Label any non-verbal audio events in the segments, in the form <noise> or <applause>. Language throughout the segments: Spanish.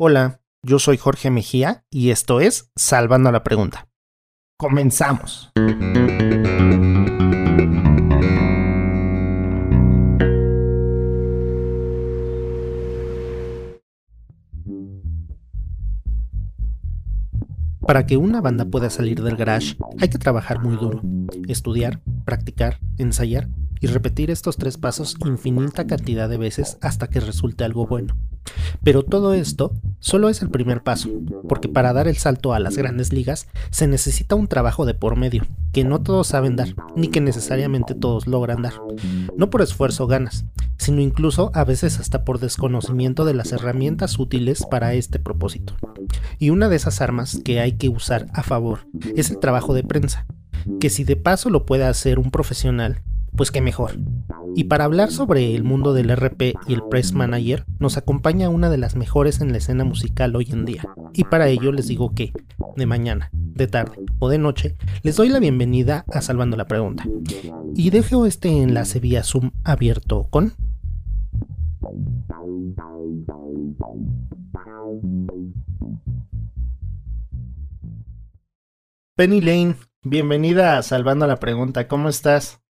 Hola, yo soy Jorge Mejía y esto es Salvando la Pregunta. Comenzamos. Para que una banda pueda salir del garage hay que trabajar muy duro, estudiar, practicar, ensayar y repetir estos tres pasos infinita cantidad de veces hasta que resulte algo bueno. Pero todo esto solo es el primer paso, porque para dar el salto a las grandes ligas se necesita un trabajo de por medio, que no todos saben dar, ni que necesariamente todos logran dar. No por esfuerzo ganas, sino incluso a veces hasta por desconocimiento de las herramientas útiles para este propósito. Y una de esas armas que hay que usar a favor es el trabajo de prensa, que si de paso lo puede hacer un profesional, pues qué mejor. Y para hablar sobre el mundo del RP y el Press Manager, nos acompaña una de las mejores en la escena musical hoy en día. Y para ello les digo que, de mañana, de tarde o de noche, les doy la bienvenida a Salvando la Pregunta. Y dejo este enlace vía Zoom abierto con... Penny Lane, bienvenida a Salvando la Pregunta, ¿cómo estás?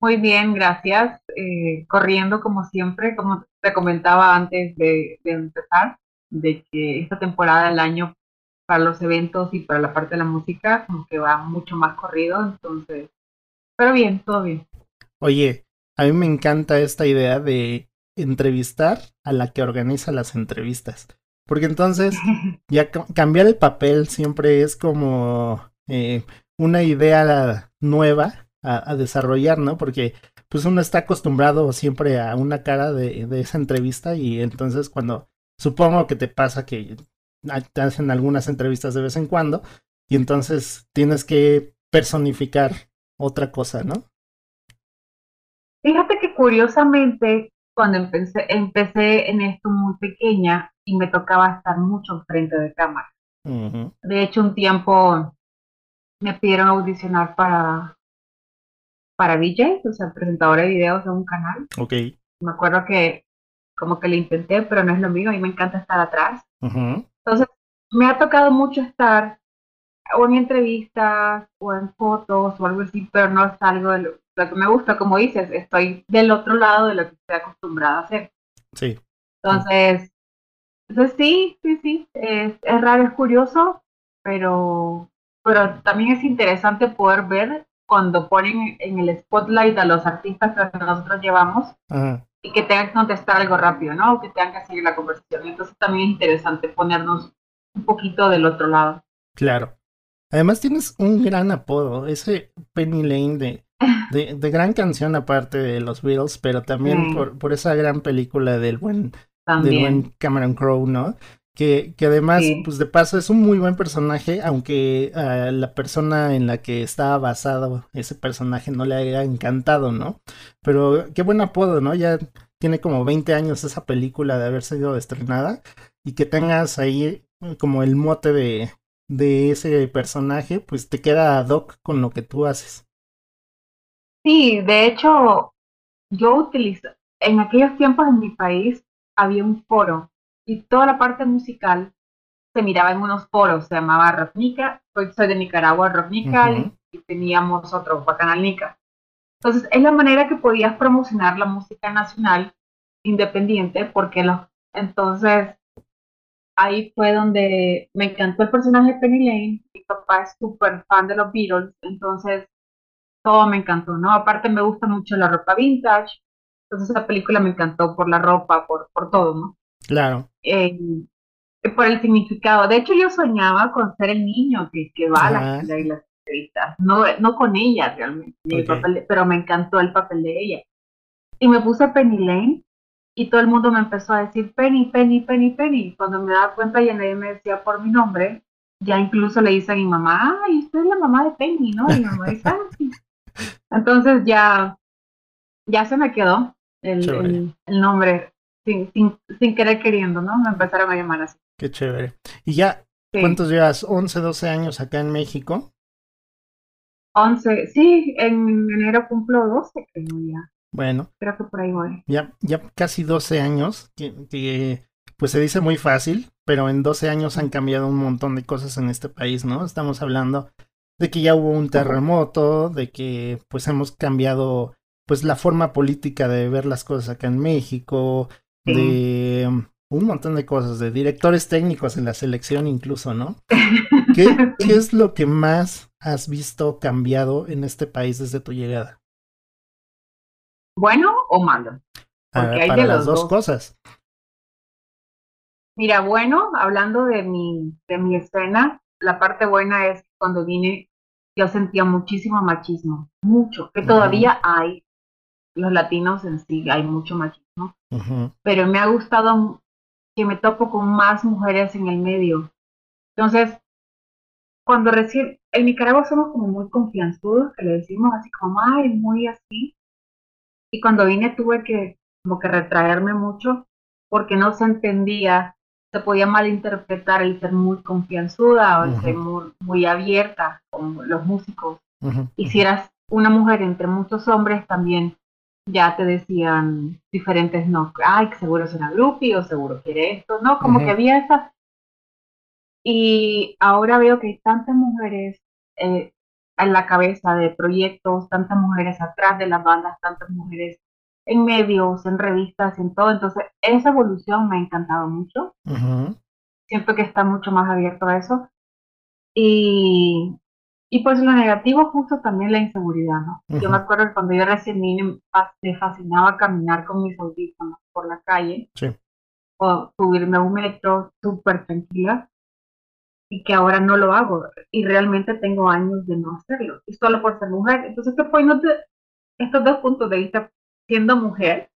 Muy bien, gracias. Eh, corriendo como siempre, como te comentaba antes de, empezar, de que esta temporada del año para los eventos y para la parte de la música como que va mucho más corrido, entonces, pero bien, todo bien. Oye, a mí me encanta esta idea de entrevistar a la que organiza las entrevistas, porque entonces <laughs> ya cambiar el papel siempre es como eh, una idea nueva a, desarrollar, ¿no? Porque pues uno está acostumbrado siempre a una cara de, de, esa entrevista y entonces cuando supongo que te pasa que te hacen algunas entrevistas de vez en cuando y entonces tienes que personificar otra cosa, ¿no? Fíjate que curiosamente cuando empecé, empecé en esto muy pequeña y me tocaba estar mucho frente de cámara. De hecho, un tiempo me pidieron audicionar para para VJ, o sea, presentadora de videos de un canal. Ok. Me acuerdo que como que le intenté, pero no es lo mío, a mí me encanta estar atrás. Entonces, me ha tocado mucho estar o en entrevistas o en fotos o algo así, pero no es algo de lo, que me gusta, como dices, estoy del otro lado de lo que estoy acostumbrada a hacer. Sí. Entonces, entonces sí, sí, sí, es, es raro, es curioso, pero, pero también es interesante poder ver cuando ponen en el spotlight a los artistas que nosotros llevamos y que tengan que contestar algo rápido, ¿no? O que tengan que seguir la conversación. Entonces también es interesante ponernos un poquito del otro lado. Claro. Además tienes un gran apodo, ese Penny Lane de, <laughs> de, gran canción aparte de los Beatles, pero también por, por esa gran película del buen, del buen Cameron Crowe, ¿no? Que, que además, pues de paso, es un muy buen personaje, aunque a la persona en la que estaba basado ese personaje no le haya encantado, ¿no? Pero qué buen apodo, ¿no? Ya tiene como 20 años esa película de haber sido estrenada y que tengas ahí como el mote de, de ese personaje, pues te queda ad hoc con lo que tú haces. Sí, de hecho, yo utilizo, en aquellos tiempos en mi país había un foro y toda la parte musical se miraba en unos foros, se llamaba Rocknica, soy, soy de Nicaragua, Rocknica, y teníamos otro, Bacanal Nica. Entonces, es la manera que podías promocionar la música nacional independiente, porque los, entonces ahí fue donde me encantó el personaje de Penny Lane, mi papá es súper fan de los Beatles, entonces todo me encantó, ¿no? Aparte me gusta mucho la ropa vintage, entonces la película me encantó por la ropa, por, por todo, ¿no? Claro. Eh, por el significado. De hecho, yo soñaba con ser el niño que, que va a la, las entrevistas. No, no con ella realmente, pero me encantó el papel de ella. Y me puse Penny Lane y todo el mundo me empezó a decir Penny, Penny, Penny, Penny. Cuando me daba cuenta y nadie me decía por mi nombre, ya incluso le dice a mi mamá, ay, usted es la mamá de Penny, ¿no? Y mi mamá dice, ah, Entonces ya, ya se me quedó el, el nombre sin, sin, querer queriendo, ¿no? Me empezaron a llamar así. Qué chévere. ¿Y ya cuántos llevas? ¿11, 12 años acá en México? 11, sí, en enero cumplo 12, creo ya. Bueno. Creo que por ahí voy. Ya, ya casi 12 años que, pues se dice muy fácil, pero en 12 años han cambiado un montón de cosas en este país, ¿no? Estamos hablando de que ya hubo un terremoto, de que pues hemos cambiado pues la forma política de ver las cosas acá en México, de un montón de cosas, de directores técnicos en la selección incluso, ¿no? <laughs> ¿Qué, ¿Qué, es lo que más has visto cambiado en este país desde tu llegada? ¿Bueno o malo? Ah, Porque hay para de las dos, cosas. Mira, bueno, hablando de mi, de mi escena, la parte buena es cuando vine, yo sentía muchísimo machismo, mucho, que todavía hay, los latinos en sí, hay mucho machismo, pero me ha gustado que me topo con más mujeres en el medio. Entonces, cuando recién, en Nicaragua somos como muy confianzudos, que le decimos así como, ay, muy así. Y cuando vine tuve que como que retraerme mucho porque no se entendía, se podía malinterpretar el ser muy confianzuda o el ser muy, abierta como los músicos. Y si eras una mujer entre muchos hombres también ya te decían diferentes no, ay, seguro es una groupie o seguro quiere esto, ¿no? Como que había esas. Y ahora veo que hay tantas mujeres eh, en la cabeza de proyectos, tantas mujeres atrás de las bandas, tantas mujeres en medios, en revistas, en todo. Entonces, esa evolución me ha encantado mucho. Siento que está mucho más abierto a eso. Y y pues lo negativo justo también la inseguridad, ¿no? Yo me acuerdo que cuando yo recién vine me fascinaba caminar con mis audífonos por la calle sí. o subirme a un metro súper tranquila y que ahora no lo hago y realmente tengo años de no hacerlo y solo por ser mujer. Entonces, este fue estos dos puntos de vista siendo mujer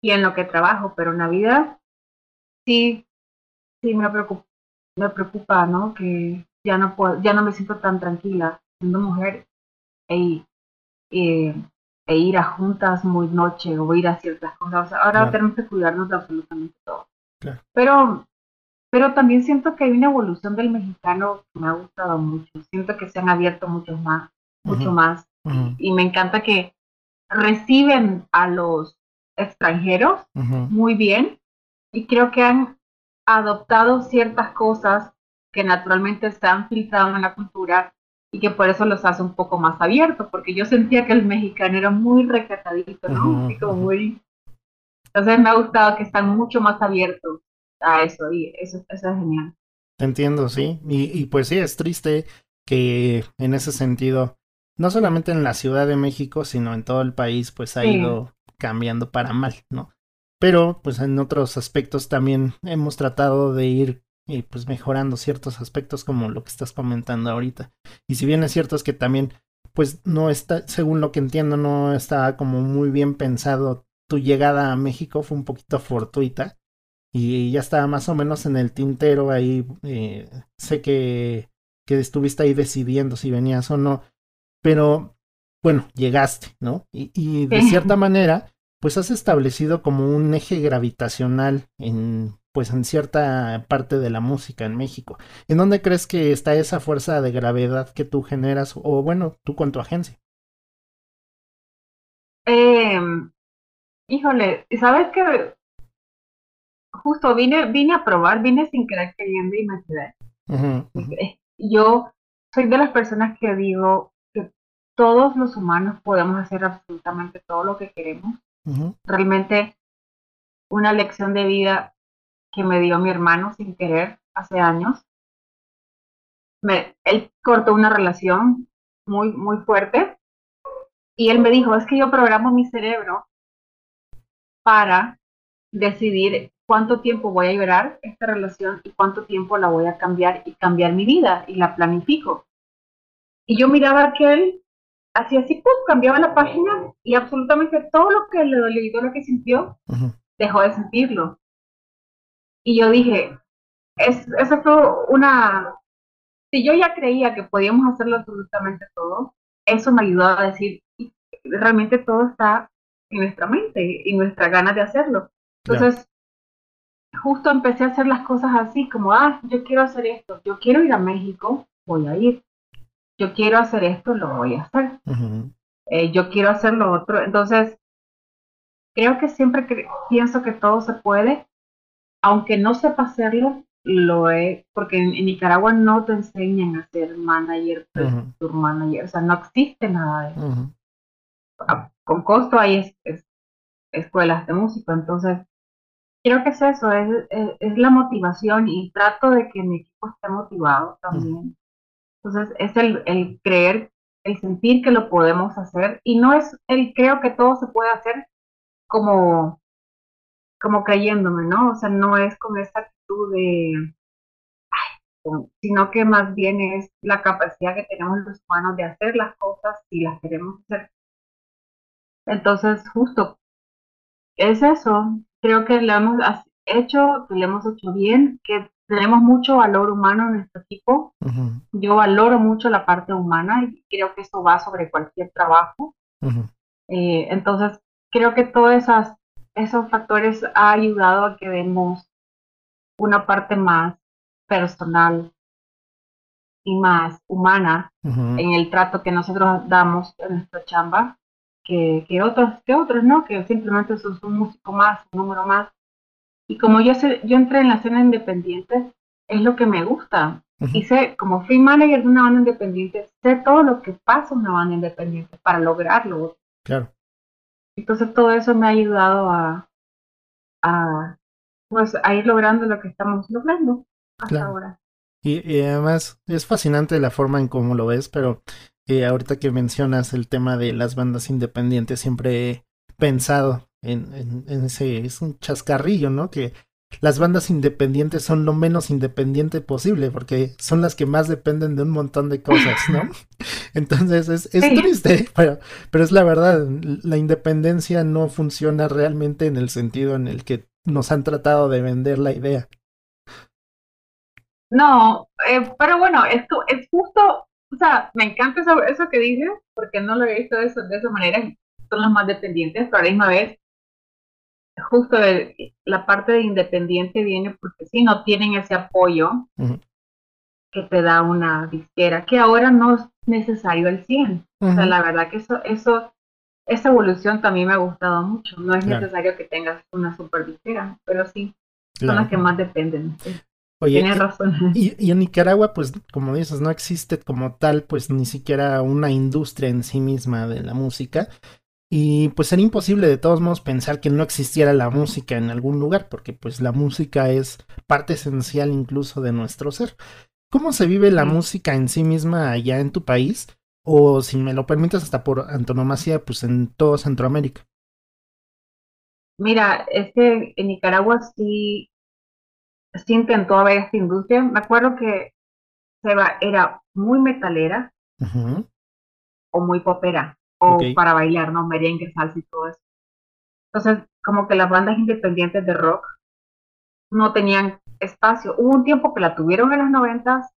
y en lo que trabajo, pero en la vida sí, sí me preocupa, me preocupa, ¿no? Que ya no puedo, ya no me siento tan tranquila siendo mujer e, e, e ir a juntas muy noche o ir a ciertas cosas. ahora tenemos que cuidarnos de absolutamente todo. Pero, pero también siento que hay una evolución del mexicano que me ha gustado mucho. Siento que se han abierto mucho más, mucho más. y, me encanta que reciben a los extranjeros muy bien y creo que han adoptado ciertas cosas que naturalmente están filtrados en la cultura y que por eso los hace un poco más abiertos, porque yo sentía que el mexicano era muy recatadito, ¿no? como muy... Entonces me ha gustado que están mucho más abiertos a eso y eso, es genial. Entiendo, sí. Y, y pues sí, es triste que en ese sentido, no solamente en la Ciudad de México, sino en todo el país, pues ha ido cambiando para mal, ¿no? Pero pues en otros aspectos también hemos tratado de ir y pues mejorando ciertos aspectos como lo que estás comentando ahorita. Y si bien es cierto es que también pues no está, según lo que entiendo, no está como muy bien pensado tu llegada a México, fue un poquito fortuita y ya estaba más o menos en el tintero ahí, eh, sé que, que estuviste ahí decidiendo si venías o no, pero bueno, llegaste, ¿no? Y, y de cierta manera, pues has establecido como un eje gravitacional en pues en cierta parte de la música en México. ¿En dónde crees que está esa fuerza de gravedad que tú generas o bueno, tú con tu agencia? Eh, híjole, ¿sabes qué? Justo vine, vine a probar, vine sin querer queriendo y me quedé. Yo soy de las personas que digo que todos los humanos podemos hacer absolutamente todo lo que queremos. Realmente una lección de vida que me dio mi hermano sin querer hace años. Me, él cortó una relación muy, muy fuerte y él me dijo, es que yo programo mi cerebro para decidir cuánto tiempo voy a llorar esta relación y cuánto tiempo la voy a cambiar y cambiar mi vida y la planifico. Y yo miraba que él hacía así, pues cambiaba la página y absolutamente todo lo que le dolió y todo lo que sintió, dejó de sentirlo. Y yo dije, es, eso fue una... Si yo ya creía que podíamos hacerlo absolutamente todo, eso me ayudó a decir, realmente todo está en nuestra mente y nuestra ganas de hacerlo. Entonces, justo empecé a hacer las cosas así, como, ah, yo quiero hacer esto, yo quiero ir a México, voy a ir. Yo quiero hacer esto, lo voy a hacer. Eh, yo quiero hacer lo otro. Entonces, creo que siempre pienso que todo se puede aunque no sepa hacerlo, lo he, porque en, Nicaragua no te enseñan a ser manager, tour manager, o sea, no existe nada de eso. Con costo hay escuelas de música, entonces creo que es eso, es, es, la motivación y trato de que mi equipo esté motivado también. Entonces es el, el creer, el sentir que lo podemos hacer y no es el creo que todo se puede hacer como, como creyéndome, ¿no? O sea, no es con esa actitud de, sino que más bien es la capacidad que tenemos los humanos de hacer las cosas si las queremos hacer. Entonces, justo, es eso, creo que lo hemos hecho, que lo hemos hecho bien, que tenemos mucho valor humano en nuestro equipo. Yo valoro mucho la parte humana y creo que eso va sobre cualquier trabajo. Eh, entonces, creo que todos esas, esos factores ha ayudado a que demos una parte más personal y más humana en el trato que nosotros damos en nuestra chamba que, que, otros, que otros, ¿no? Que simplemente son un músico más, un número más. Y como yo, sé, yo entré en la escena independiente, es lo que me gusta. Y sé, como fui manager de una banda independiente, sé todo lo que pasa en una banda independiente para lograrlo. Claro. Entonces todo eso me ha ayudado a, a, pues, a ir logrando lo que estamos logrando hasta ahora. Y, y, además es fascinante la forma en cómo lo ves, pero eh, ahorita que mencionas el tema de las bandas independientes, siempre he pensado en, en, ese, es un chascarrillo, ¿no? Que las bandas independientes son lo menos independiente posible, porque son las que más dependen de un montón de cosas, ¿no? <laughs> <laughs> Entonces es, es triste, pero, pero es la verdad, la independencia no funciona realmente en el sentido en el que nos han tratado de vender la idea. No, eh, pero bueno, esto es justo o sea, me encanta eso, eso que dices, porque no lo he visto de, eso, de esa manera, son los más dependientes, pero a la misma vez, justo la parte de independiente viene porque si no tienen ese apoyo que te da una disquera, que ahora no es necesario el 100. O sea, la verdad que eso, eso, esa evolución también me ha gustado mucho. No es necesario que tengas una super disquera, pero sí, son las que más dependen. Oye, razón. Y, en Nicaragua, pues, como dices, no existe como tal, pues, ni siquiera una industria en sí misma de la música. Y pues sería imposible de todos modos pensar que no existiera la música en algún lugar, porque pues la música es parte esencial incluso de nuestro ser. ¿Cómo se vive la música en sí misma allá en tu país? O si me lo permites, hasta por antonomasia, pues en todo Centroamérica. Mira, es que en Nicaragua sí sí intentó haber esta industria. Me acuerdo que Seba era muy metalera o muy popera o para bailar, ¿no? Merengue, salsa y todo eso. Entonces, como que las bandas independientes de rock no tenían espacio. Hubo un tiempo que la tuvieron en los noventas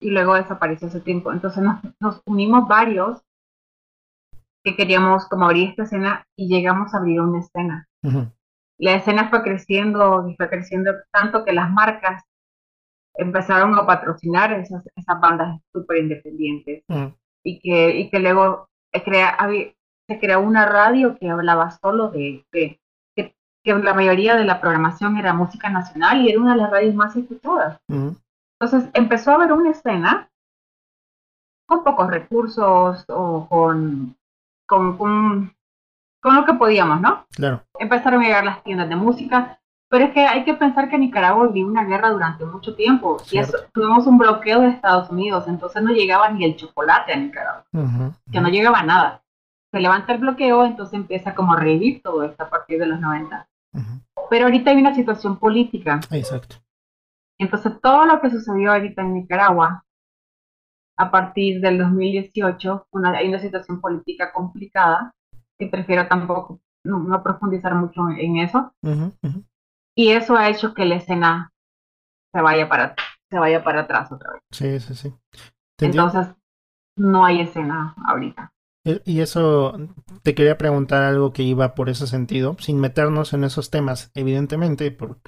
y luego desapareció ese tiempo. Entonces nos, unimos varios que queríamos como abrir esta escena y llegamos a abrir una escena la escena fue creciendo y fue creciendo tanto que las marcas empezaron a patrocinar esas, esas bandas súper independientes mm. y, que, y que luego crea, se creó una radio que hablaba solo de, que, que, la mayoría de la programación era música nacional y era una de las radios más escuchadas. Entonces empezó a haber una escena con pocos recursos o con, con, con con lo que podíamos, ¿no? Claro. Empezaron a llegar las tiendas de música, pero es que hay que pensar que Nicaragua vivió una guerra durante mucho tiempo y eso, tuvimos un bloqueo de Estados Unidos, entonces no llegaba ni el chocolate a Nicaragua, que no llegaba nada. Se levanta el bloqueo, entonces empieza como a revivir todo esto a partir de los 90. Pero ahorita hay una situación política. Exacto. Entonces todo lo que sucedió ahorita en Nicaragua a partir del 2018, una, hay una situación política complicada que prefiero tampoco no, profundizar mucho en eso. Y eso ha hecho que la escena se vaya para, se vaya para atrás otra vez. Sí, sí, sí. Entonces, no hay escena ahorita. E, y eso te quería preguntar algo que iba por ese sentido, sin meternos en esos temas, evidentemente, por,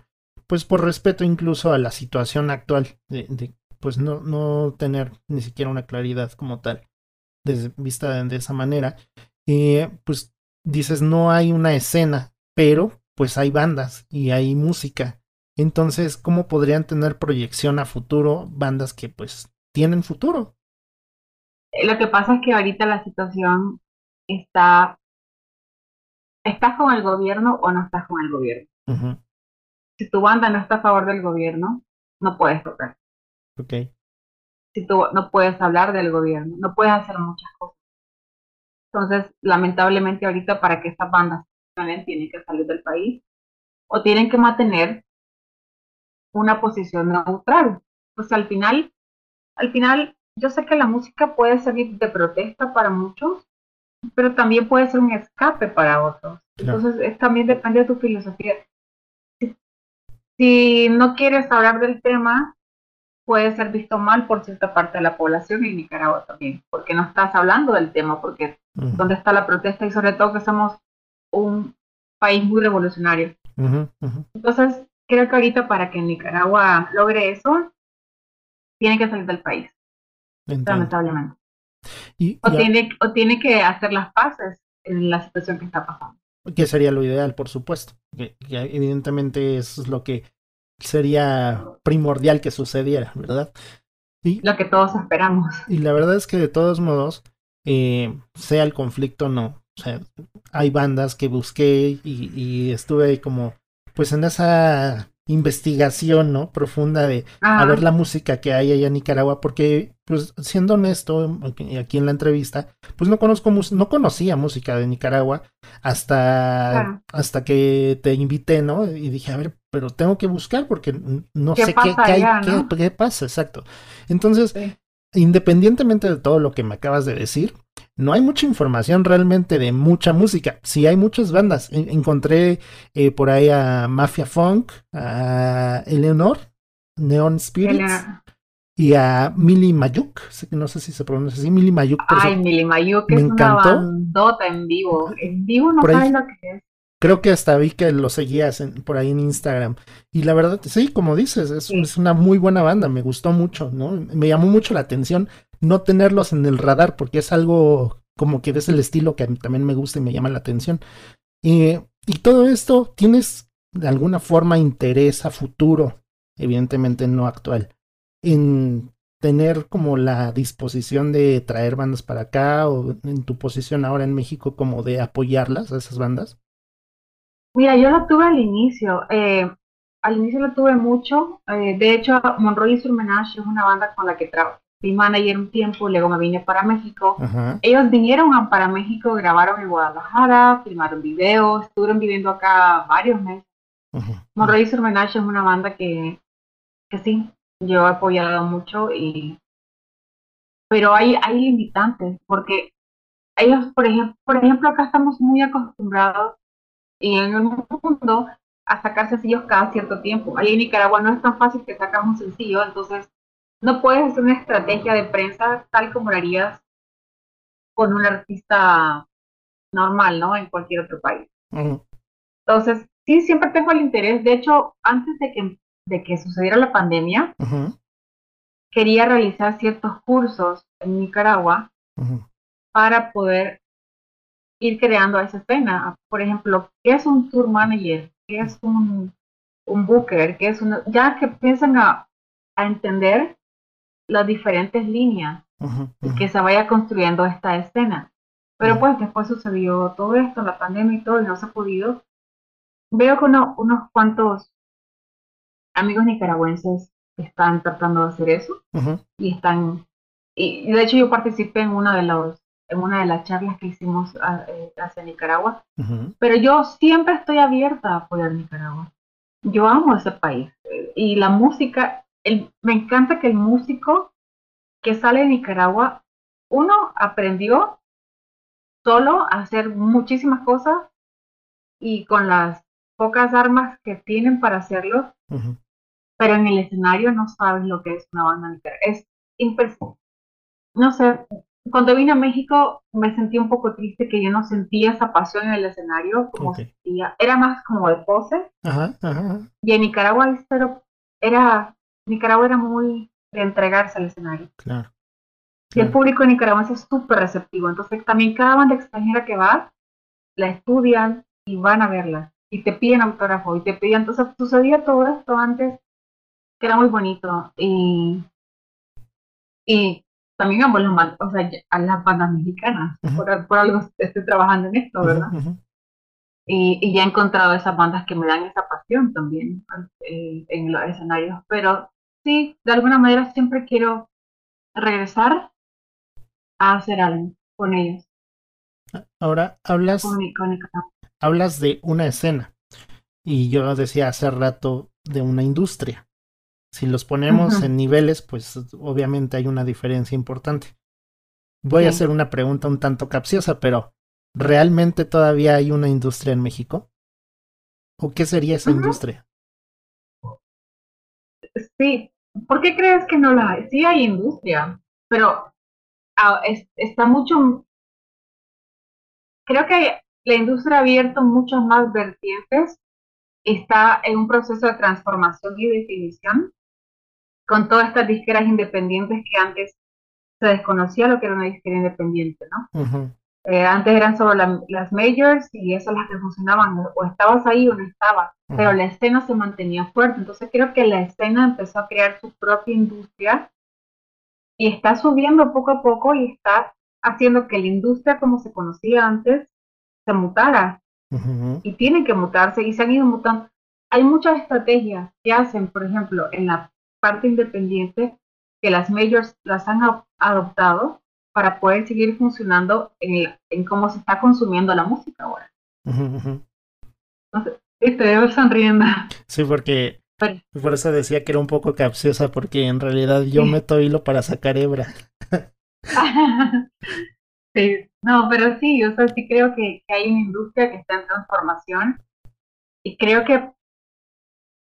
pues por respeto incluso a la situación actual, de, pues no, no tener ni siquiera una claridad como tal, desde vista de esa manera. Y pues dices, no hay una escena, pero pues hay bandas y hay música. Entonces, ¿cómo podrían tener proyección a futuro bandas que pues tienen futuro? Eh, lo que pasa es que ahorita la situación está, ¿estás con el gobierno o no estás con el gobierno? Si tu banda no está a favor del gobierno, no puedes tocar. Ok. Si tú no puedes hablar del gobierno, no puedes hacer muchas cosas. Entonces, lamentablemente ahorita para que estas bandas tienen que salir del país o tienen que mantener una posición neutral. Pues al final, al final, yo sé que la música puede servir de protesta para muchos, pero también puede ser un escape para otros. Entonces, también depende de tu filosofía. Si, no quieres hablar del tema, puede ser visto mal por cierta parte de la población y en Nicaragua también, porque no estás hablando del tema, porque dónde está la protesta y sobre todo que somos un país muy revolucionario. Entonces, creo que ahorita para que Nicaragua logre eso, tiene que salir del país, lamentablemente. o, tiene, o tiene que hacer las paces en la situación que está pasando. Que sería lo ideal, por supuesto. Que, evidentemente eso es lo que sería primordial que sucediera, ¿verdad? Y, lo que todos esperamos. Y la verdad es que de todos modos, eh, sea el conflicto o no, o sea, hay bandas que busqué y, y estuve ahí como, pues en esa investigación, ¿no? Profunda de a ver la música que hay allá en Nicaragua, porque, pues, siendo honesto, aquí en la entrevista, pues no conozco, no conocía música de Nicaragua hasta, hasta que te invité, ¿no? Y dije, a ver, pero tengo que buscar porque no sé qué, hay, qué, pasa, exacto. Entonces, independientemente de todo lo que me acabas de decir, no hay mucha información realmente de mucha música. Sí hay muchas bandas. Encontré eh, por ahí a Mafia Funk, a Eleanor, Neon Spirits. Y a Mili Mayuk, no sé si se pronuncia así, Mili Mayuk. Ay, Mili Mayuk es una bandota en vivo. En vivo no sabes lo que es. Creo que hasta vi que lo seguías por ahí en Instagram. Y la verdad, sí, como dices, es, es, una muy buena banda, me gustó mucho, ¿no? Me llamó mucho la atención no tenerlos en el radar porque es algo como que es el estilo que a mí también me gusta y me llama la atención. y todo esto, ¿tienes de alguna forma interés a futuro, evidentemente no actual, en tener como la disposición de traer bandas para acá o en tu posición ahora en México como de apoyarlas a esas bandas? Mira, yo lo tuve al inicio. Eh, al inicio lo tuve mucho. Eh, de hecho, Monroy Surmenage es una banda con la que trabajo fui manager un tiempo, luego me vine para México. Ellos vinieron para México, grabaron en Guadalajara, filmaron videos, estuvieron viviendo acá varios meses. Uh es una banda que, que sí, yo he apoyado mucho y pero hay, hay limitantes porque ellos, por ejemplo, por ejemplo, acá estamos muy acostumbrados y en el mundo a sacar sencillos cada cierto tiempo. Ahí en Nicaragua no es tan fácil que sacas un sencillo, entonces no puedes hacer una estrategia de prensa tal como lo harías con un artista normal, ¿no? En cualquier otro país. Entonces, sí, siempre tengo el interés. De hecho, antes de que, de que sucediera la pandemia, quería realizar ciertos cursos en Nicaragua para poder ir creando esa escena. Por ejemplo, ¿qué es un tour manager? ¿Qué es un, un booker? ¿Qué es una... Ya que piensan a, a entender las diferentes líneas que se vaya construyendo esta escena. Pero pues después sucedió todo esto, la pandemia y todo, y no se ha podido. Veo que unos cuantos amigos nicaragüenses están tratando de hacer eso y están y de hecho yo participé en una de los en una de las charlas que hicimos ah, eh, hacia Nicaragua. Pero yo siempre estoy abierta a apoyar Nicaragua. Yo amo ese país eh, y la música me encanta que el músico que sale de Nicaragua, uno aprendió solo a hacer muchísimas cosas y con las pocas armas que tienen para hacerlo, pero en el escenario no sabes lo que es una banda nicaragua. Es impresionante. No sé, cuando vine a México me sentí un poco triste que yo no sentía esa pasión en el escenario como sentía. Era más como de pose. Y en Nicaragua pero era Nicaragua era muy de entregarse al escenario. Claro. Y el público nicaragüense es súper receptivo. Entonces, también cada banda extranjera que va, la estudian y van a verla. y te piden autógrafo y te piden, entonces sucedía todo esto antes que era muy bonito y, y también amo las, o sea, a las bandas mexicanas, por, por, algo estoy trabajando en esto, ¿verdad? Y, y, ya he encontrado esas bandas que me dan esa pasión también eh, en los escenarios, pero sí, de alguna manera siempre quiero regresar a hacer algo con ellos. Ahora hablas, hablas de una escena y yo decía hace rato de una industria. Si los ponemos en niveles, pues obviamente hay una diferencia importante. Voy a hacer una pregunta un tanto capciosa, pero ¿realmente todavía hay una industria en México? ¿O qué sería esa industria? Sí, ¿por qué crees que no la hay? Sí hay industria, pero ah, está mucho creo que la industria ha abierto muchas más vertientes, está en un proceso de transformación y definición, con todas estas disqueras independientes que antes se desconocía lo que era una disquera independiente, ¿no? Eh, antes eran solo las majors y esas las que funcionaban, o estabas ahí o no estabas, pero la escena se mantenía fuerte, entonces creo que la escena empezó a crear su propia industria y está subiendo poco a poco y está haciendo que la industria como se conocía antes se mutara. Y tiene que mutarse y se han ido mutando. Hay muchas estrategias que hacen, por ejemplo, en la parte independiente, que las majors las han adoptado para poder seguir funcionando en, en cómo se está consumiendo la música ahora. Entonces, estoy sonriendo. Sí, porque por eso decía que era un poco capciosa, porque en realidad yo meto hilo para sacar hebra. <laughs> sí, no, pero sí, o sea, sí creo que, hay una industria que está en transformación y creo que,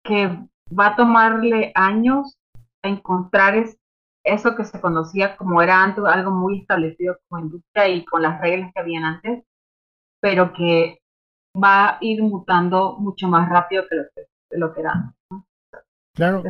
que va a tomarle años a encontrar eso que se conocía como era antes algo muy establecido como industria y con las reglas que habían antes, pero que va a ir mutando mucho más rápido que lo que, lo que era antes. Claro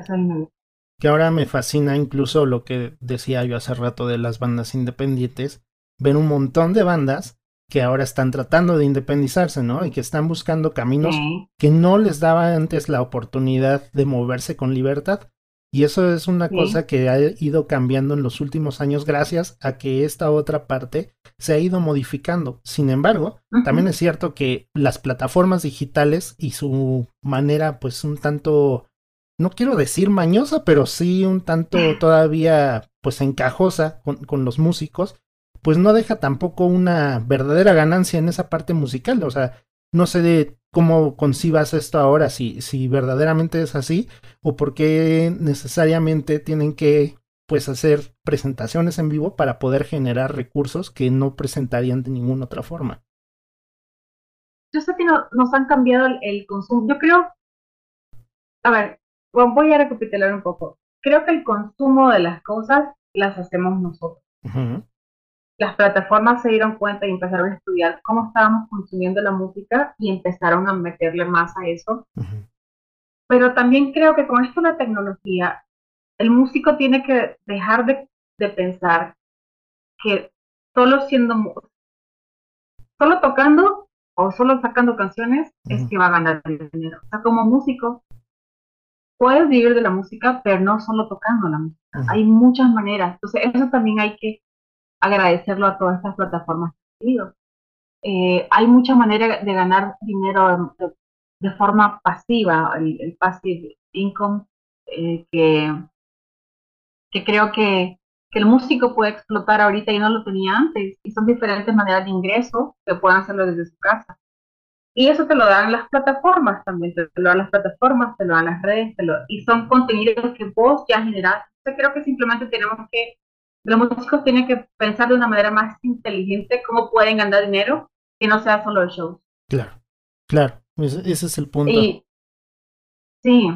que ahora me fascina incluso lo que decía yo hace rato de las bandas independientes, ver un montón de bandas que ahora están tratando de independizarse, ¿no? Y que están buscando caminos que no les daba antes la oportunidad de moverse con libertad. Y eso es una cosa que ha ido cambiando en los últimos años gracias a que esta otra parte se ha ido modificando. Sin embargo, también es cierto que las plataformas digitales y su manera pues un tanto no quiero decir mañosa, pero sí un tanto <laughs> todavía pues encajosa con, con, los músicos, pues no deja tampoco una verdadera ganancia en esa parte musical. O sea, no sé de cómo concibas esto ahora, si, si verdaderamente es así, o por qué necesariamente tienen que pues hacer presentaciones en vivo para poder generar recursos que no presentarían de ninguna otra forma. Yo sé que nos han cambiado el, el consumo. Yo creo, a ver, voy a recapitular un poco. Creo que el consumo de las cosas las hacemos nosotros. Las plataformas se dieron cuenta y empezaron a estudiar cómo estábamos consumiendo la música y empezaron a meterle más a eso. Pero también creo que con esto la tecnología, el músico tiene que dejar de, de pensar que solo siendo, solo tocando o solo sacando canciones es que va a ganar dinero. O sea, como músico, puedes vivir de la música, pero no solo tocando la música. Hay muchas maneras. Entonces, eso también hay que agradecerlo a todas estas plataformas eh, hay muchas maneras de ganar dinero de, forma pasiva, el, passive income, eh, que, que creo que, que el músico puede explotar ahorita y no lo tenía antes. Y son diferentes maneras de ingreso que pueden hacerlo desde su casa. Y eso te lo dan las plataformas también, te lo dan las plataformas, te lo dan las redes, te lo, y son contenidos que vos ya generás. Yo creo que simplemente tenemos que, los músicos tienen que pensar de una manera más inteligente cómo pueden ganar dinero, que no sea solo el show. Claro, claro, ese, es el punto. sí,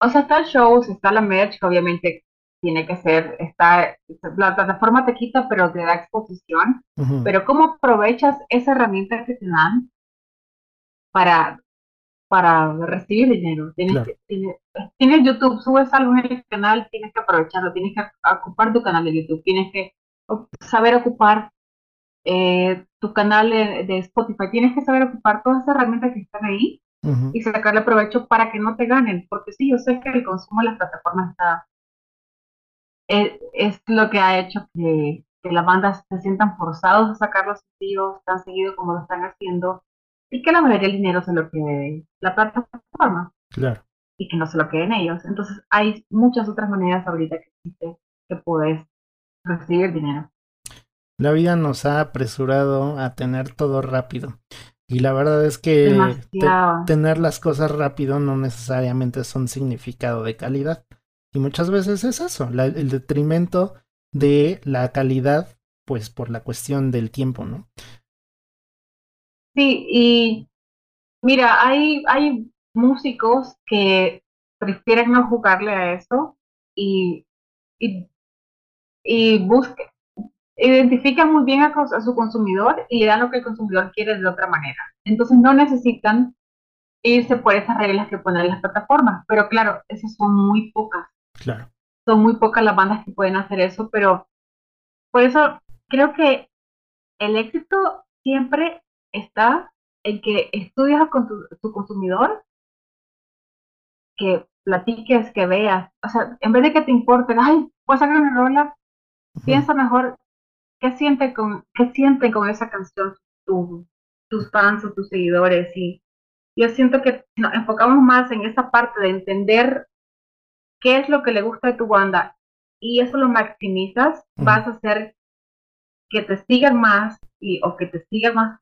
o sea, está el show, está la merch, que obviamente tiene que ser, está, la plataforma te quita, pero te da exposición, pero cómo aprovechas esa herramienta que te dan para, para recibir dinero. Tienes, tienes, YouTube, subes algo en el canal, tienes que aprovecharlo, tienes que ocupar tu canal de YouTube, tienes que saber ocupar eh, tu canal de, Spotify. Tienes que saber ocupar todas esas herramientas que están ahí y sacarle provecho para que no te ganen, porque sí, yo sé que el consumo de las plataformas está eh, es, lo que ha hecho que, que las bandas se sientan forzados a sacar los sencillos tan seguido como lo están haciendo y que la mayoría del dinero se lo quede la plataforma. Claro. Y que no se lo queden ellos. Entonces hay muchas otras maneras ahorita que existe que puedes recibir dinero. La vida nos ha apresurado a tener todo rápido. Y la verdad es que tener las cosas rápido no necesariamente son significado de calidad. Y muchas veces es eso, el detrimento de la calidad, pues por la cuestión del tiempo, ¿no? Sí, y mira, hay, hay músicos que prefieren no jugarle a eso y, y, y busquen, identifican muy bien a, su consumidor y le dan lo que el consumidor quiere de otra manera. Entonces no necesitan irse por esas reglas que ponen las plataformas, pero claro, esas son muy pocas. Claro. Son muy pocas las bandas que pueden hacer eso, pero por eso creo que el éxito siempre está en que estudias con tu, consumidor, que platiques, que veas. O sea, en vez de que te importe, ay, puedes sacar una rola, piensa mejor qué sienten con, qué sienten con esa canción tus fans o tus seguidores. Y yo siento que nos enfocamos más en esa parte de entender qué es lo que le gusta de tu banda y eso lo maximizas, vas a hacer que te sigan más y, o que te sigan más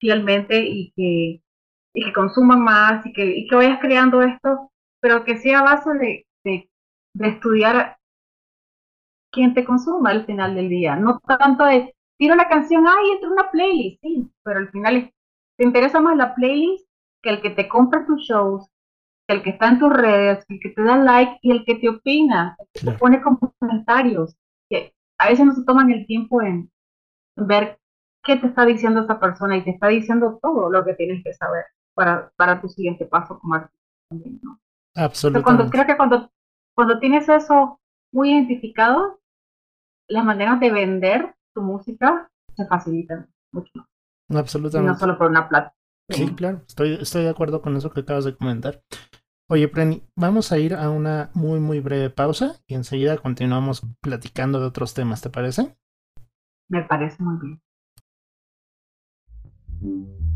fielmente y que, y que consuman más y que, y que vayas creando esto, pero que sea a base de, de, de estudiar quien te consuma al final del día. No tanto de, tiro la canción, ay, entra una playlist, sí, pero al final te interesa más la playlist que el que te compra tus shows, que el que está en tus redes, el que te da like y el que te opina, el que te pone comentarios, que a veces no se toman el tiempo en ver qué te está diciendo esa persona y te está diciendo todo lo que tienes que saber para, para tu siguiente paso como artista ¿no? Absolutamente. cuando, creo que cuando, cuando tienes eso muy identificado, las maneras de vender tu música se facilitan mucho. Absolutamente. no solo por una plata. Sí, claro, estoy, estoy de acuerdo con eso que acabas de comentar. Oye, Preni, vamos a ir a una muy, muy breve pausa y enseguida continuamos platicando de otros temas, ¿te parece? Me parece muy bien. Música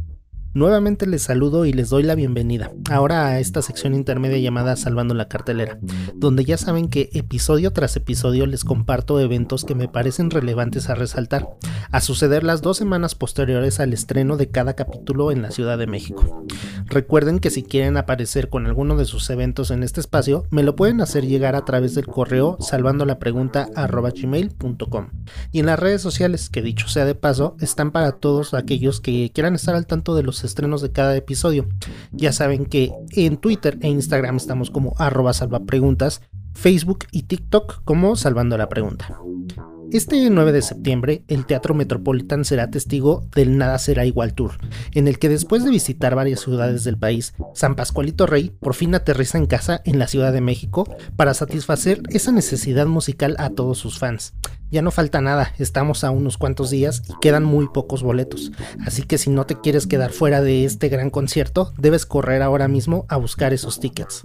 Nuevamente les saludo y les doy la bienvenida, ahora a esta sección intermedia llamada Salvando la cartelera, donde ya saben que episodio tras episodio les comparto eventos que me parecen relevantes a resaltar, a suceder las dos semanas posteriores al estreno de cada capítulo en la Ciudad de México. Recuerden que si quieren aparecer con alguno de sus eventos en este espacio, me lo pueden hacer llegar a través del correo salvando y en las redes sociales, que dicho sea de paso, están para todos aquellos que quieran estar al tanto de los estrenos de cada episodio. Ya saben que en Twitter e Instagram estamos como arroba salvapreguntas, Facebook y TikTok como salvando la pregunta. Este 9 de septiembre, el Teatro Metropolitan será testigo del Nada Será Igual Tour, en el que después de visitar varias ciudades del país, San Pascualito Rey por fin aterriza en casa en la Ciudad de México para satisfacer esa necesidad musical a todos sus fans. Ya no falta nada, estamos a unos cuantos días y quedan muy pocos boletos, así que si no te quieres quedar fuera de este gran concierto, debes correr ahora mismo a buscar esos tickets.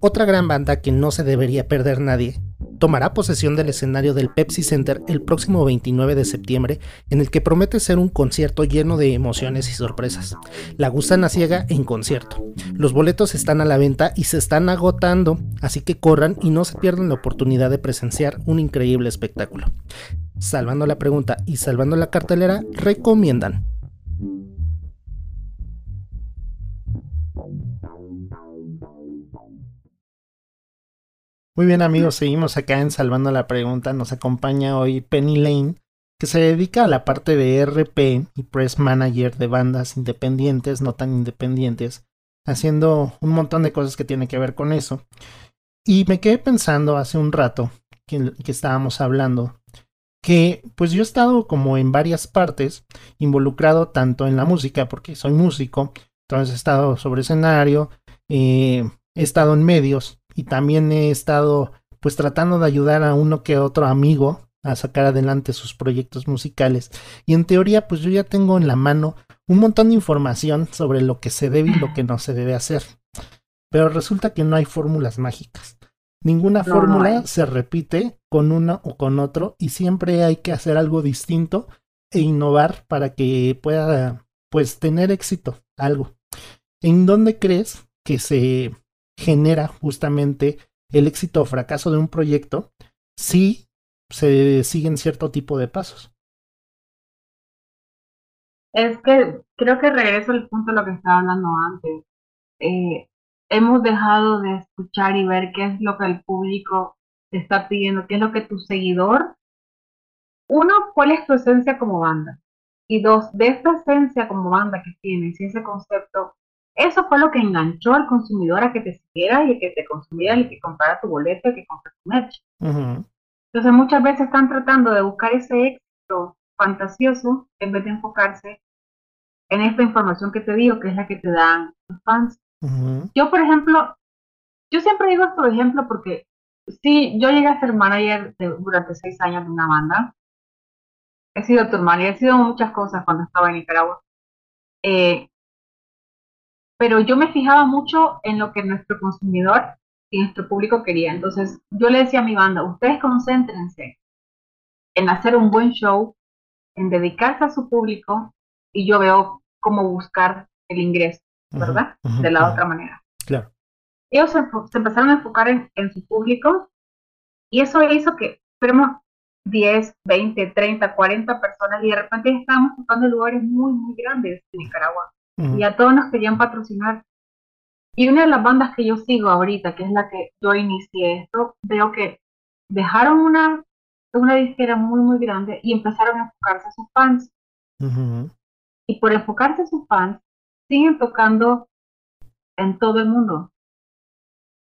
Otra gran banda que no se debería perder nadie tomará posesión del escenario del Pepsi Center el próximo 29 de septiembre, en el que promete ser un concierto lleno de emociones y sorpresas. La Gusana Ciega en concierto. Los boletos están a la venta y se están agotando, así que corran y no se pierdan la oportunidad de presenciar un increíble espectáculo. Salvando la pregunta y salvando la cartelera, recomiendan. Muy bien amigos, seguimos acá en Salvando la Pregunta. Nos acompaña hoy Penny Lane, que se dedica a la parte de RP y Press Manager de bandas independientes, no tan independientes, haciendo un montón de cosas que tienen que ver con eso. Y me quedé pensando hace un rato que, estábamos hablando que pues yo he estado como en varias partes involucrado tanto en la música porque soy músico, entonces he estado sobre escenario, eh, he estado en medios y también he estado pues tratando de ayudar a uno que otro amigo a sacar adelante sus proyectos musicales. Y en teoría, pues yo ya tengo en la mano un montón de información sobre lo que se debe y lo que no se debe hacer. Pero resulta que no hay fórmulas mágicas. Ninguna fórmula se repite con uno o con otro y siempre hay que hacer algo distinto e innovar para que pueda pues tener éxito algo. ¿En dónde crees que se genera justamente el éxito o fracaso de un proyecto si se siguen cierto tipo de pasos? Es que creo que regreso al punto de lo que estaba hablando antes. Eh, hemos dejado de escuchar y ver qué es lo que el público te está pidiendo, qué es lo que tu seguidor, uno, cuál es tu esencia como banda, y dos, de esta esencia como banda que tienes y ese concepto, eso fue lo que enganchó al consumidor a que te siguiera y que te consumiera y que comprara tu boleto y que comprara tu merch. Entonces muchas veces están tratando de buscar ese éxito fantasioso en vez de enfocarse en esta información que te digo, que es la que te dan los fans. Yo, por ejemplo, yo siempre digo esto de ejemplo porque sí, yo llegué a ser manager durante seis años de una banda. He sido tour manager, he sido muchas cosas cuando estaba en Nicaragua. Eh, pero yo me fijaba mucho en lo que nuestro consumidor y nuestro público quería. Entonces, yo le decía a mi banda, ustedes concéntrense en hacer un buen show, en dedicarse a su público y yo veo cómo buscar el ingreso. ¿verdad? de la otra manera. Claro. Ellos se, empezaron a enfocar en, su público y eso hizo que fuéramos 10, 20, 30, 40 personas y de repente estábamos ocupando lugares muy, muy grandes en Nicaragua y a todos nos querían patrocinar. Y una de las bandas que yo sigo ahorita, que es la que yo inicié esto, veo que dejaron una, una disquera muy, muy grande y empezaron a enfocarse a sus fans. Y por enfocarse a sus fans, siguen tocando en todo el mundo.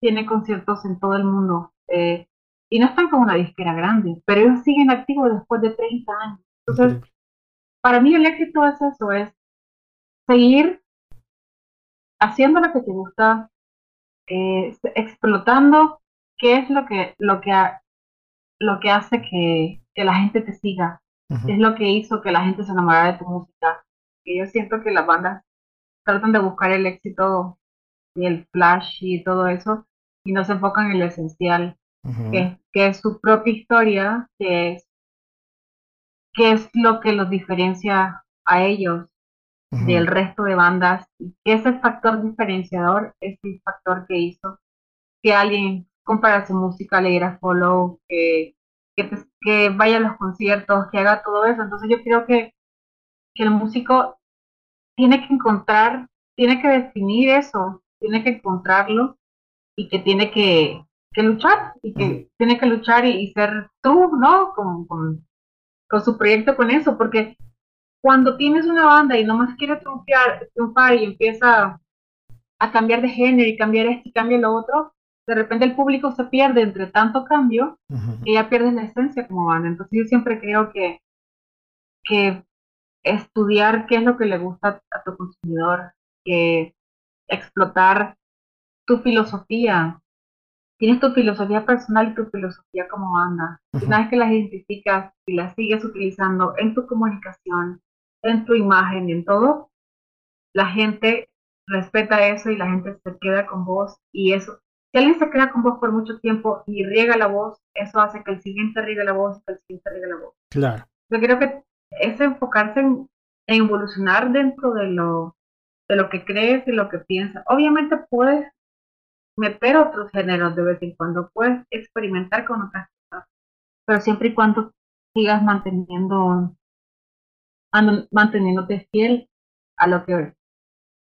Tiene conciertos en todo el mundo. Eh, y no están como una disquera grande, pero ellos siguen activos después de 30 años. Entonces, para mí el éxito es eso, es seguir haciendo lo que te gusta, eh, explotando qué es lo que, lo que, lo que hace que, que la gente te siga, es lo que hizo que la gente se enamorara de tu música. Y yo siento que las bandas tratan de buscar el éxito y el flash y todo eso y no se enfocan en lo esencial, que, es su propia historia, que es, que es lo que los diferencia a ellos del resto de bandas, y que ese factor diferenciador es el factor que hizo que alguien compara su música, le diera follow, que, que, vaya a los conciertos, que haga todo eso. Entonces yo creo que, que el músico tiene que encontrar, tiene que definir eso, tiene que encontrarlo y que tiene que, luchar y que tiene que luchar y, ser tú, ¿no? Con, con, su proyecto con eso, porque cuando tienes una banda y nomás quiere triunfar, triunfar y empieza a cambiar de género y cambiar esto y cambia lo otro, de repente el público se pierde entre tanto cambio y ya pierdes la esencia como banda. Entonces yo siempre creo que, que estudiar qué es lo que le gusta a tu consumidor, que explotar tu filosofía. Tienes tu filosofía personal y tu filosofía como banda. Una vez que las identificas y las sigues utilizando en tu comunicación, en tu imagen, en todo, la gente respeta eso y la gente se queda con vos y eso. Si alguien se queda con vos por mucho tiempo y riega la voz, eso hace que el siguiente riegue la voz y que el siguiente riegue la voz. Claro. Yo creo que es enfocarse en, evolucionar dentro de lo, de lo que crees y lo que piensas. Obviamente puedes meter otros géneros de vez en cuando, puedes experimentar con otras cosas, pero siempre y cuando sigas manteniendo, manteniéndote fiel a lo que,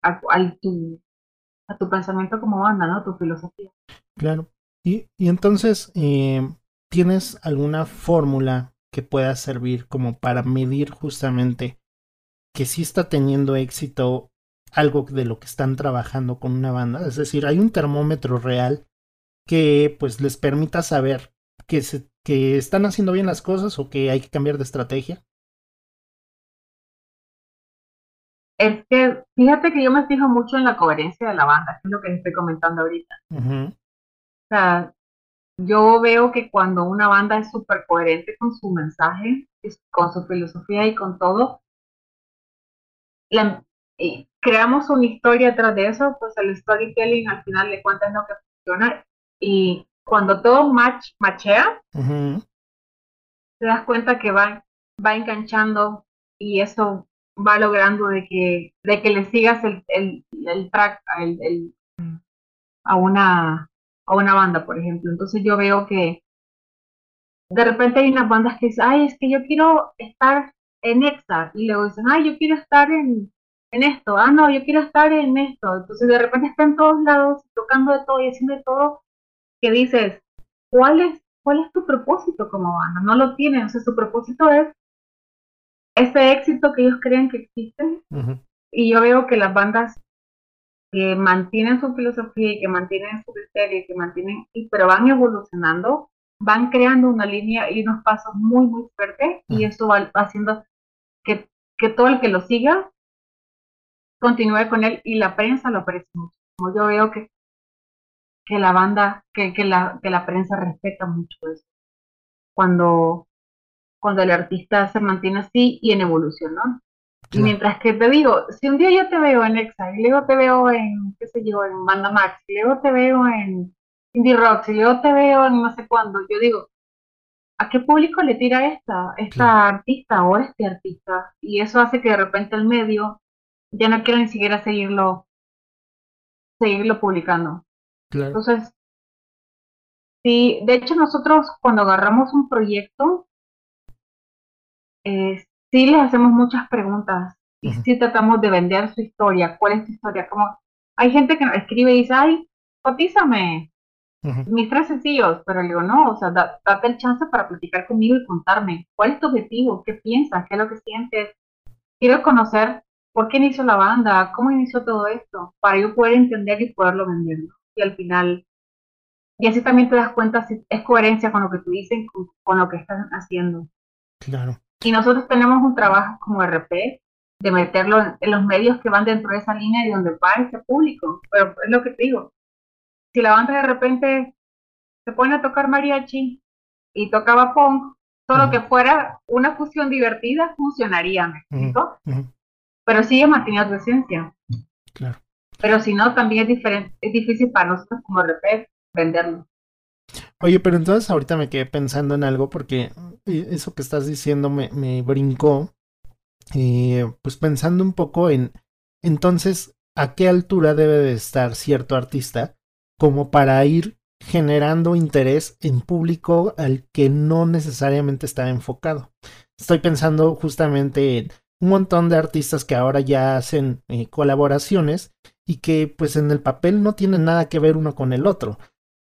a, tu, a tu pensamiento como banda, ¿no? Tu filosofía. Claro. Y, y entonces, eh, ¿tienes alguna fórmula que pueda servir como para medir justamente que sí está teniendo éxito algo de lo que están trabajando con una banda. Es decir, hay un termómetro real que pues les permita saber que, se, que están haciendo bien las cosas o que hay que cambiar de estrategia. Es que fíjate que yo me fijo mucho en la coherencia de la banda, que es lo que estoy comentando ahorita. O sea, yo veo que cuando una banda es súper coherente con su mensaje, con su filosofía y con todo, creamos una historia detrás de eso, pues el storytelling al final le cuentas lo que funciona. Y cuando todo match, machea, te das cuenta que va, va enganchando y eso va logrando de que, de que le sigas el, el, el track el, a, una, a una banda, por ejemplo. Entonces yo veo que de repente hay unas bandas que dicen, ay, es que yo quiero estar en EXA, y luego dicen, ay, yo quiero estar en, en esto, ah, no, yo quiero estar en esto. Entonces de repente está en todos lados, tocando de todo y haciendo de todo, que dices, ¿cuál es, cuál es tu propósito como banda? No lo tienen, o sea, su propósito es ese éxito que ellos creen que existe. Y yo veo que las bandas que mantienen su filosofía y que mantienen su criterio y que mantienen, pero van evolucionando, van creando una línea y unos pasos muy, muy fuertes y eso va haciendo que, que todo el que lo siga continúe con él y la prensa lo aprecia mucho. Como yo veo que, que la banda, que, que, la, que la prensa respeta mucho eso. Cuando cuando el artista se mantiene así y en evolución, ¿no? Y mientras que te digo, si un día yo te veo en Exa, y luego te veo en, qué sé yo, en Banda Max, y luego te veo en Indie Rocks, y luego te veo en no sé cuándo, yo digo, ¿a qué público le tira esta, esta artista o este artista? Y eso hace que de repente el medio ya no quiera ni siquiera seguirlo, seguirlo publicando. Entonces, sí, de hecho nosotros cuando agarramos un proyecto, eh, sí les hacemos muchas preguntas y sí tratamos de vender su historia. ¿Cuál es su historia? Como hay gente que nos escribe y dice, ay, cotízame mis tres sencillos, pero le digo, no, o sea, date el chance para platicar conmigo y contarme cuál es tu objetivo, qué piensas, qué es lo que sientes. Quiero conocer por qué inició la banda, cómo inició todo esto, para yo poder entender y poderlo vender. Y al final, y así también te das cuenta si es coherencia con lo que tú dices, con, con lo que estás haciendo. Claro. Y nosotros tenemos un trabajo como RP de meterlo en, los medios que van dentro de esa línea y donde va ese público. Pero es lo que te digo. Si la banda de repente se pone a tocar mariachi y tocaba punk, solo que fuera una fusión divertida, funcionaría, ¿me Pero sigue manteniendo tu esencia. Claro. Pero si no, también es, diferente, es difícil para nosotros como RP venderlo. Oye, pero entonces ahorita me quedé pensando en algo porque eh, eso que estás diciendo me, me brincó. Eh, pues pensando un poco en entonces a qué altura debe de estar cierto artista como para ir generando interés en público al que no necesariamente está enfocado. Estoy pensando justamente en un montón de artistas que ahora ya hacen eh, colaboraciones y que pues en el papel no tienen nada que ver uno con el otro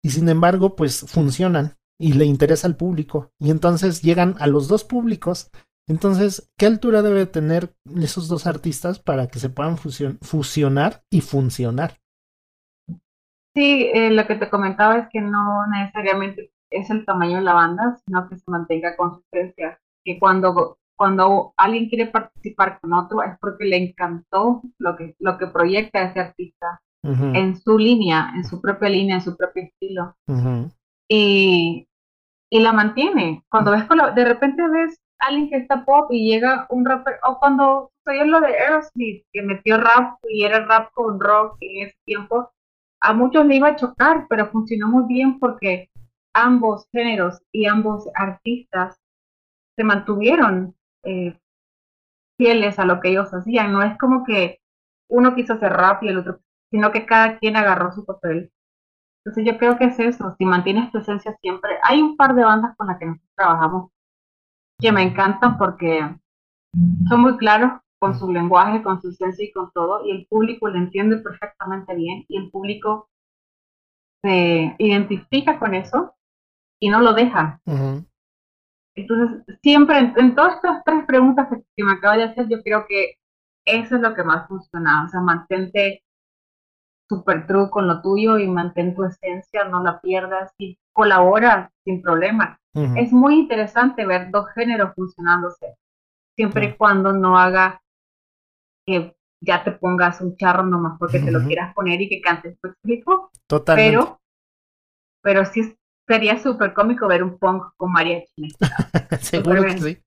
y sin embargo pues funcionan y le interesa al público y entonces llegan a los dos públicos. Entonces, ¿qué altura debe tener esos dos artistas para que se puedan fusionar y funcionar? Sí, eh, lo que te comentaba es que no necesariamente es el tamaño de la banda, sino que se mantenga consistencia. Que cuando, cuando alguien quiere participar con otro es porque le encantó lo que, lo que proyecta ese artista en su línea, en su propia línea, en su propio estilo. y, y, la mantiene. Cuando ves, de repente ves a alguien que está pop y llega un rapper, o cuando sucedió lo de Aerosmith, que metió rap y era rap con rock en ese tiempo, a muchos le iba a chocar, pero funcionó muy bien porque ambos géneros y ambos artistas se mantuvieron eh, fieles a lo que ellos hacían. No es como que uno quiso hacer rap y el otro sino que cada quien agarró su papel. Entonces yo creo que es eso, si mantienes tu esencia siempre. Hay un par de bandas con las que nosotros trabajamos que me encantan porque son muy claros con su lenguaje, con su esencia y con todo, y el público lo entiende perfectamente bien, y el público se identifica con eso y no lo deja. Entonces, siempre, en, todas estas tres preguntas que, que me acabo de hacer, yo creo que eso es lo que más funciona, o sea, mantente super true con lo tuyo y mantén tu esencia, no la pierdas y colabora sin problema. Es muy interesante ver dos géneros funcionándose, siempre y cuando no haga que ya te pongas un charro nomás porque te lo quieras poner y que cantes, tu explico? Totalmente. Pero, pero sí, sería súper cómico ver un punk con mariachi. <laughs> Seguro que sí.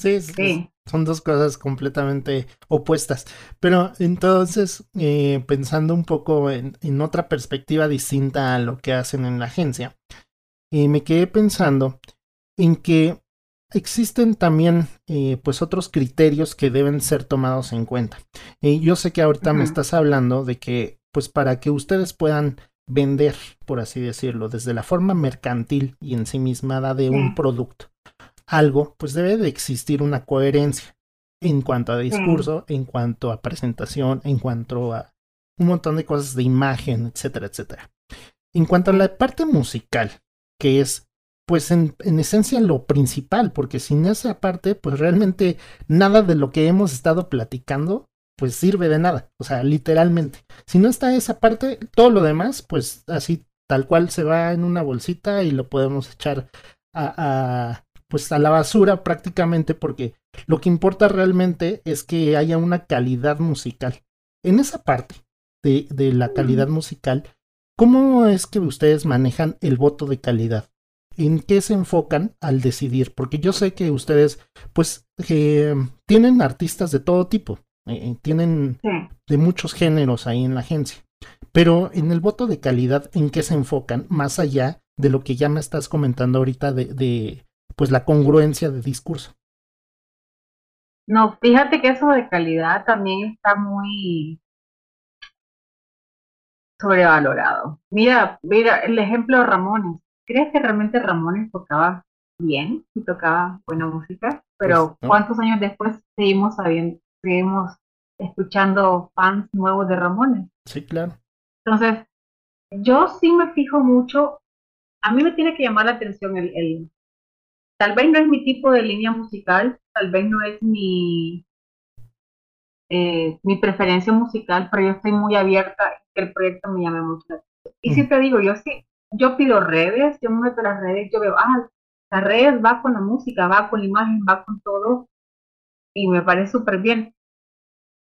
Sí, sí. Son dos cosas completamente opuestas. Pero entonces, eh, pensando un poco en, otra perspectiva distinta a lo que hacen en la agencia, eh, me quedé pensando en que existen también eh, pues otros criterios que deben ser tomados en cuenta. yo sé que ahorita me estás hablando de que pues para que ustedes puedan vender, por así decirlo, desde la forma mercantil y ensimismada de un producto. Algo, pues debe de existir una coherencia en cuanto a discurso, en cuanto a presentación, en cuanto a un montón de cosas de imagen, etcétera, etcétera. En cuanto a la parte musical, que es pues en, en, esencia lo principal, porque sin esa parte, pues realmente nada de lo que hemos estado platicando pues sirve de nada, o sea, literalmente. Si no está esa parte, todo lo demás, pues así tal cual se va en una bolsita y lo podemos echar a, pues a la basura prácticamente porque lo que importa realmente es que haya una calidad musical. En esa parte de, de la calidad musical, ¿cómo es que ustedes manejan el voto de calidad? ¿En qué se enfocan al decidir? Porque yo sé que ustedes, pues, eh, tienen artistas de todo tipo. Eh, tienen de muchos géneros ahí en la agencia. Pero en el voto de calidad, ¿en qué se enfocan? Más allá de lo que ya me estás comentando ahorita de, de pues la congruencia de discurso. No, fíjate que eso de calidad también está muy sobrevalorado. Mira, mira el ejemplo de Ramones. ¿Crees que realmente Ramones tocaba bien y tocaba buena música? Pero pues, ¿cuántos años después seguimos sabiendo, seguimos escuchando fans nuevos de Ramones. Sí, claro. Entonces, yo sí me fijo mucho, a mí me tiene que llamar la atención el, el tal vez no es mi tipo de línea musical, tal vez no es mi, eh, mi preferencia musical, pero yo estoy muy abierta a que el proyecto me llame mucho la atención. Y si te digo, yo sí, yo pido redes, yo me meto a las redes, yo veo, ah, las redes va con la música, va con la imagen, va con todo, y me parece súper bien.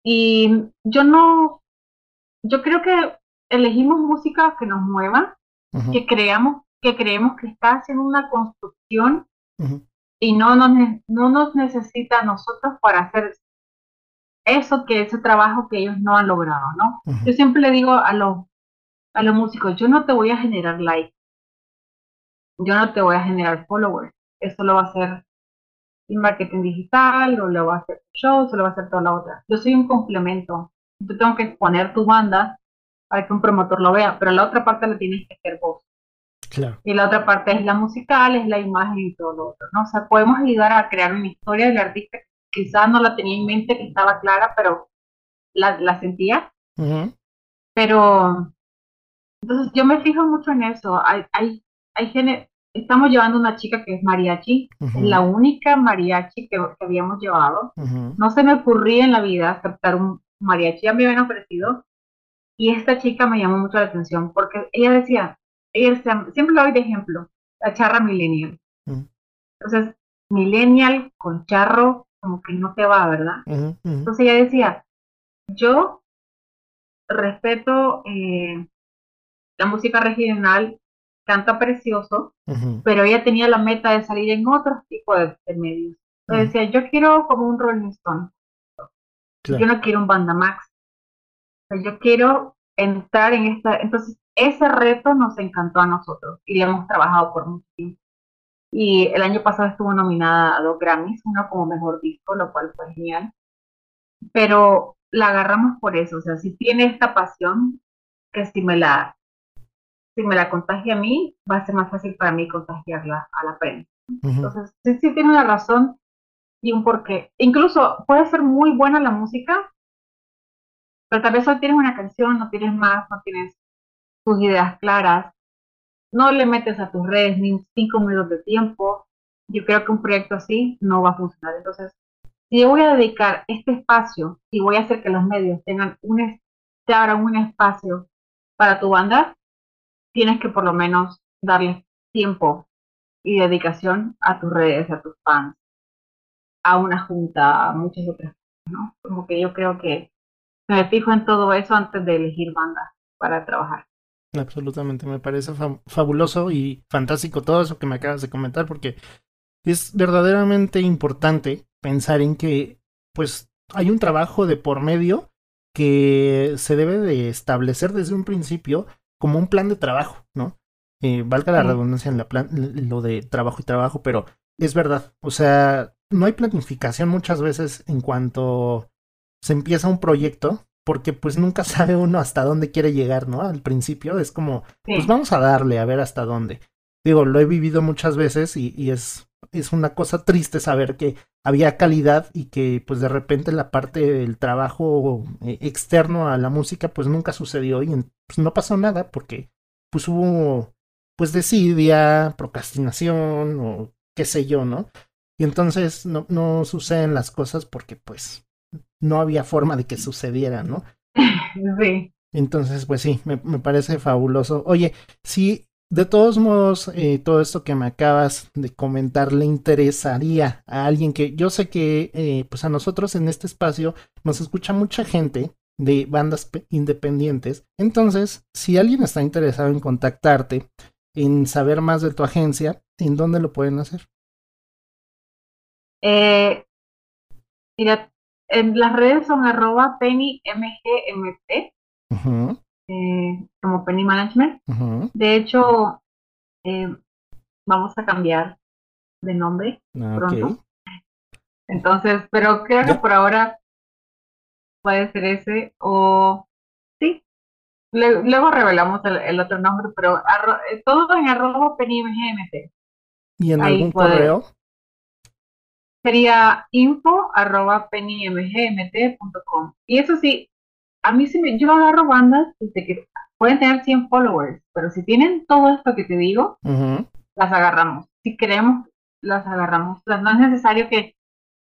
Y yo no, yo creo que elegimos música que nos mueva, que creamos, que creemos que está haciendo una construcción y no nos, no nos necesita a nosotros para hacer eso que ese trabajo que ellos no han logrado, ¿no? Yo siempre le digo a los a los músicos, yo no te voy a generar likes, yo no te voy a generar followers, eso lo va a hacer y marketing digital, o lo va a hacer shows, o lo va a hacer toda la otra. Yo soy un complemento. Yo tengo que exponer tu banda para que un promotor lo vea, pero la otra parte la tienes que hacer vos. Claro. Y la otra parte es la musical, es la imagen y todo lo otro, ¿no? O sea, podemos ayudar a crear una historia del artista que quizás no la tenía en mente, que estaba clara, pero la, la sentía. Pero, entonces yo me fijo mucho en eso. Hay, hay, hay, estamos llevando una chica que es mariachi, es la única mariachi que, habíamos llevado. No se me ocurría en la vida aceptar un mariachi, ya me habían ofrecido. Y esta chica me llamó mucho la atención porque ella decía, siempre lo doy de ejemplo, la charra millennial. Entonces, millennial con charro, como que no te va, ¿verdad? Entonces ella decía, yo respeto eh, la música regional canta precioso, pero ella tenía la meta de salir en otro tipo de, medios. Entonces decía, yo quiero como un Rolling Stone. Yo no quiero un Banda Max. yo quiero entrar en esta... Entonces, ese reto nos encantó a nosotros y le hemos trabajado por mucho tiempo. Y el año pasado estuvo nominada a dos Grammys, uno como mejor disco, lo cual fue genial. Pero la agarramos por eso, o sea, si tiene esta pasión, que si me la si me la contagia a mí, va a ser más fácil para mí contagiarla a la prensa. Entonces, sí, sí tiene una razón y un porqué. Incluso puede ser muy buena la música, pero tal vez solo tienes una canción, no tienes más, no tienes tus ideas claras, no le metes a tus redes ni cinco minutos de tiempo. Yo creo que un proyecto así no va a funcionar. Entonces, si yo voy a dedicar este espacio y voy a hacer que los medios tengan un, abran un espacio para tu banda, tienes que por lo menos darle tiempo y dedicación a tus redes, a tus fans, a una junta, a muchas otras cosas, ¿no? Como que yo creo que me fijo en todo eso antes de elegir banda para trabajar. Absolutamente, me parece fabuloso y fantástico todo eso que me acabas de comentar porque es verdaderamente importante pensar en que pues hay un trabajo de por medio que se debe de establecer desde un principio como un plan de trabajo, ¿no? Eh, valga la redundancia en la plan, lo de trabajo y trabajo, pero es verdad, o sea, no hay planificación muchas veces en cuanto se empieza un proyecto, porque pues nunca <laughs> sabe uno hasta dónde quiere llegar, ¿no? Al principio es como, pues vamos a darle a ver hasta dónde. Digo, lo he vivido muchas veces y, y es, es una cosa triste saber que había calidad y que pues de repente la parte del trabajo eh, externo a la música pues nunca sucedió y pues no pasó nada porque pues hubo pues desidia, procrastinación o qué sé yo, ¿no? Y entonces no, no suceden las cosas porque pues no había forma de que sucediera, ¿no? <laughs> Sí. Entonces, pues sí, me, me parece fabuloso. Oye, si de todos modos, eh, todo esto que me acabas de comentar le interesaría a alguien que yo sé que, eh, pues a nosotros en este espacio nos escucha mucha gente de bandas independientes. Entonces, si alguien está interesado en contactarte, en saber más de tu agencia, ¿en dónde lo pueden hacer? Eh, mira, en las redes son arroba pennymgmt, eh, como Penny Management. De hecho, eh, vamos a cambiar de nombre ah, pronto. Entonces, pero creo que por ahora puede ser ese o sí. luego revelamos el, otro nombre, pero eh, todo en arroba pennymgmt. ¿Y en algún correo? Sería info arroba pennymgmt.com. Y eso sí, a mí sí me, yo agarro bandas desde que pueden tener 100 followers, pero si tienen todo esto que te digo, las agarramos. Si queremos, las agarramos. No es necesario que,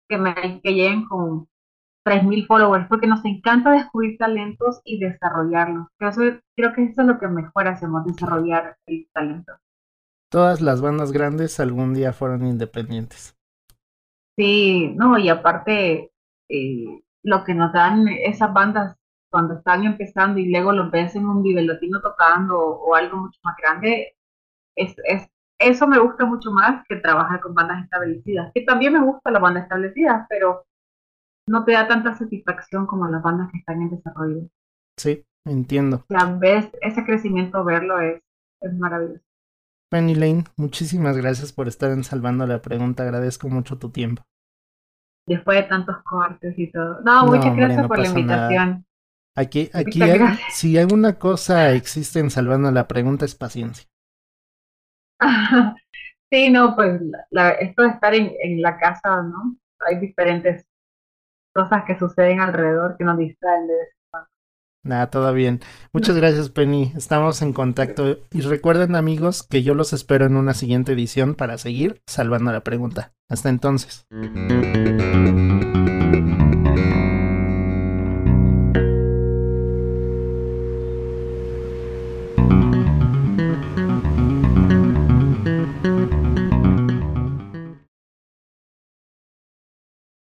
que, me, que lleguen con 3.000 followers, porque nos encanta descubrir talentos y desarrollarlos. Creo, creo que eso es lo que mejor hacemos, desarrollar el talento. Todas las bandas grandes algún día fueron independientes. Sí, no, y aparte, eh, lo que nos dan esas bandas cuando están empezando y luego los ves en un nivel latino tocando o, algo mucho más grande, es, es, eso me gusta mucho más que trabajar con bandas establecidas. Que también me gusta las bandas establecidas, pero no te da tanta satisfacción como las bandas que están en desarrollo. Sí, entiendo. Ya ves, ese crecimiento, verlo es, es maravilloso. Penny Lane, muchísimas gracias por estar en Salvando la Pregunta. Agradezco mucho tu tiempo. Después de tantos cortes y todo. No, muchas gracias por la invitación. Aquí, aquí si alguna cosa existe en Salvando la Pregunta es paciencia. <laughs> sí, no, pues esto de estar en, en la casa, ¿no? Hay diferentes cosas que suceden alrededor que nos distraen de eso. Nada, todo bien. Muchas gracias, Penny. Estamos en contacto. Y recuerden, amigos, que yo los espero en una siguiente edición para seguir salvando la pregunta. Hasta entonces.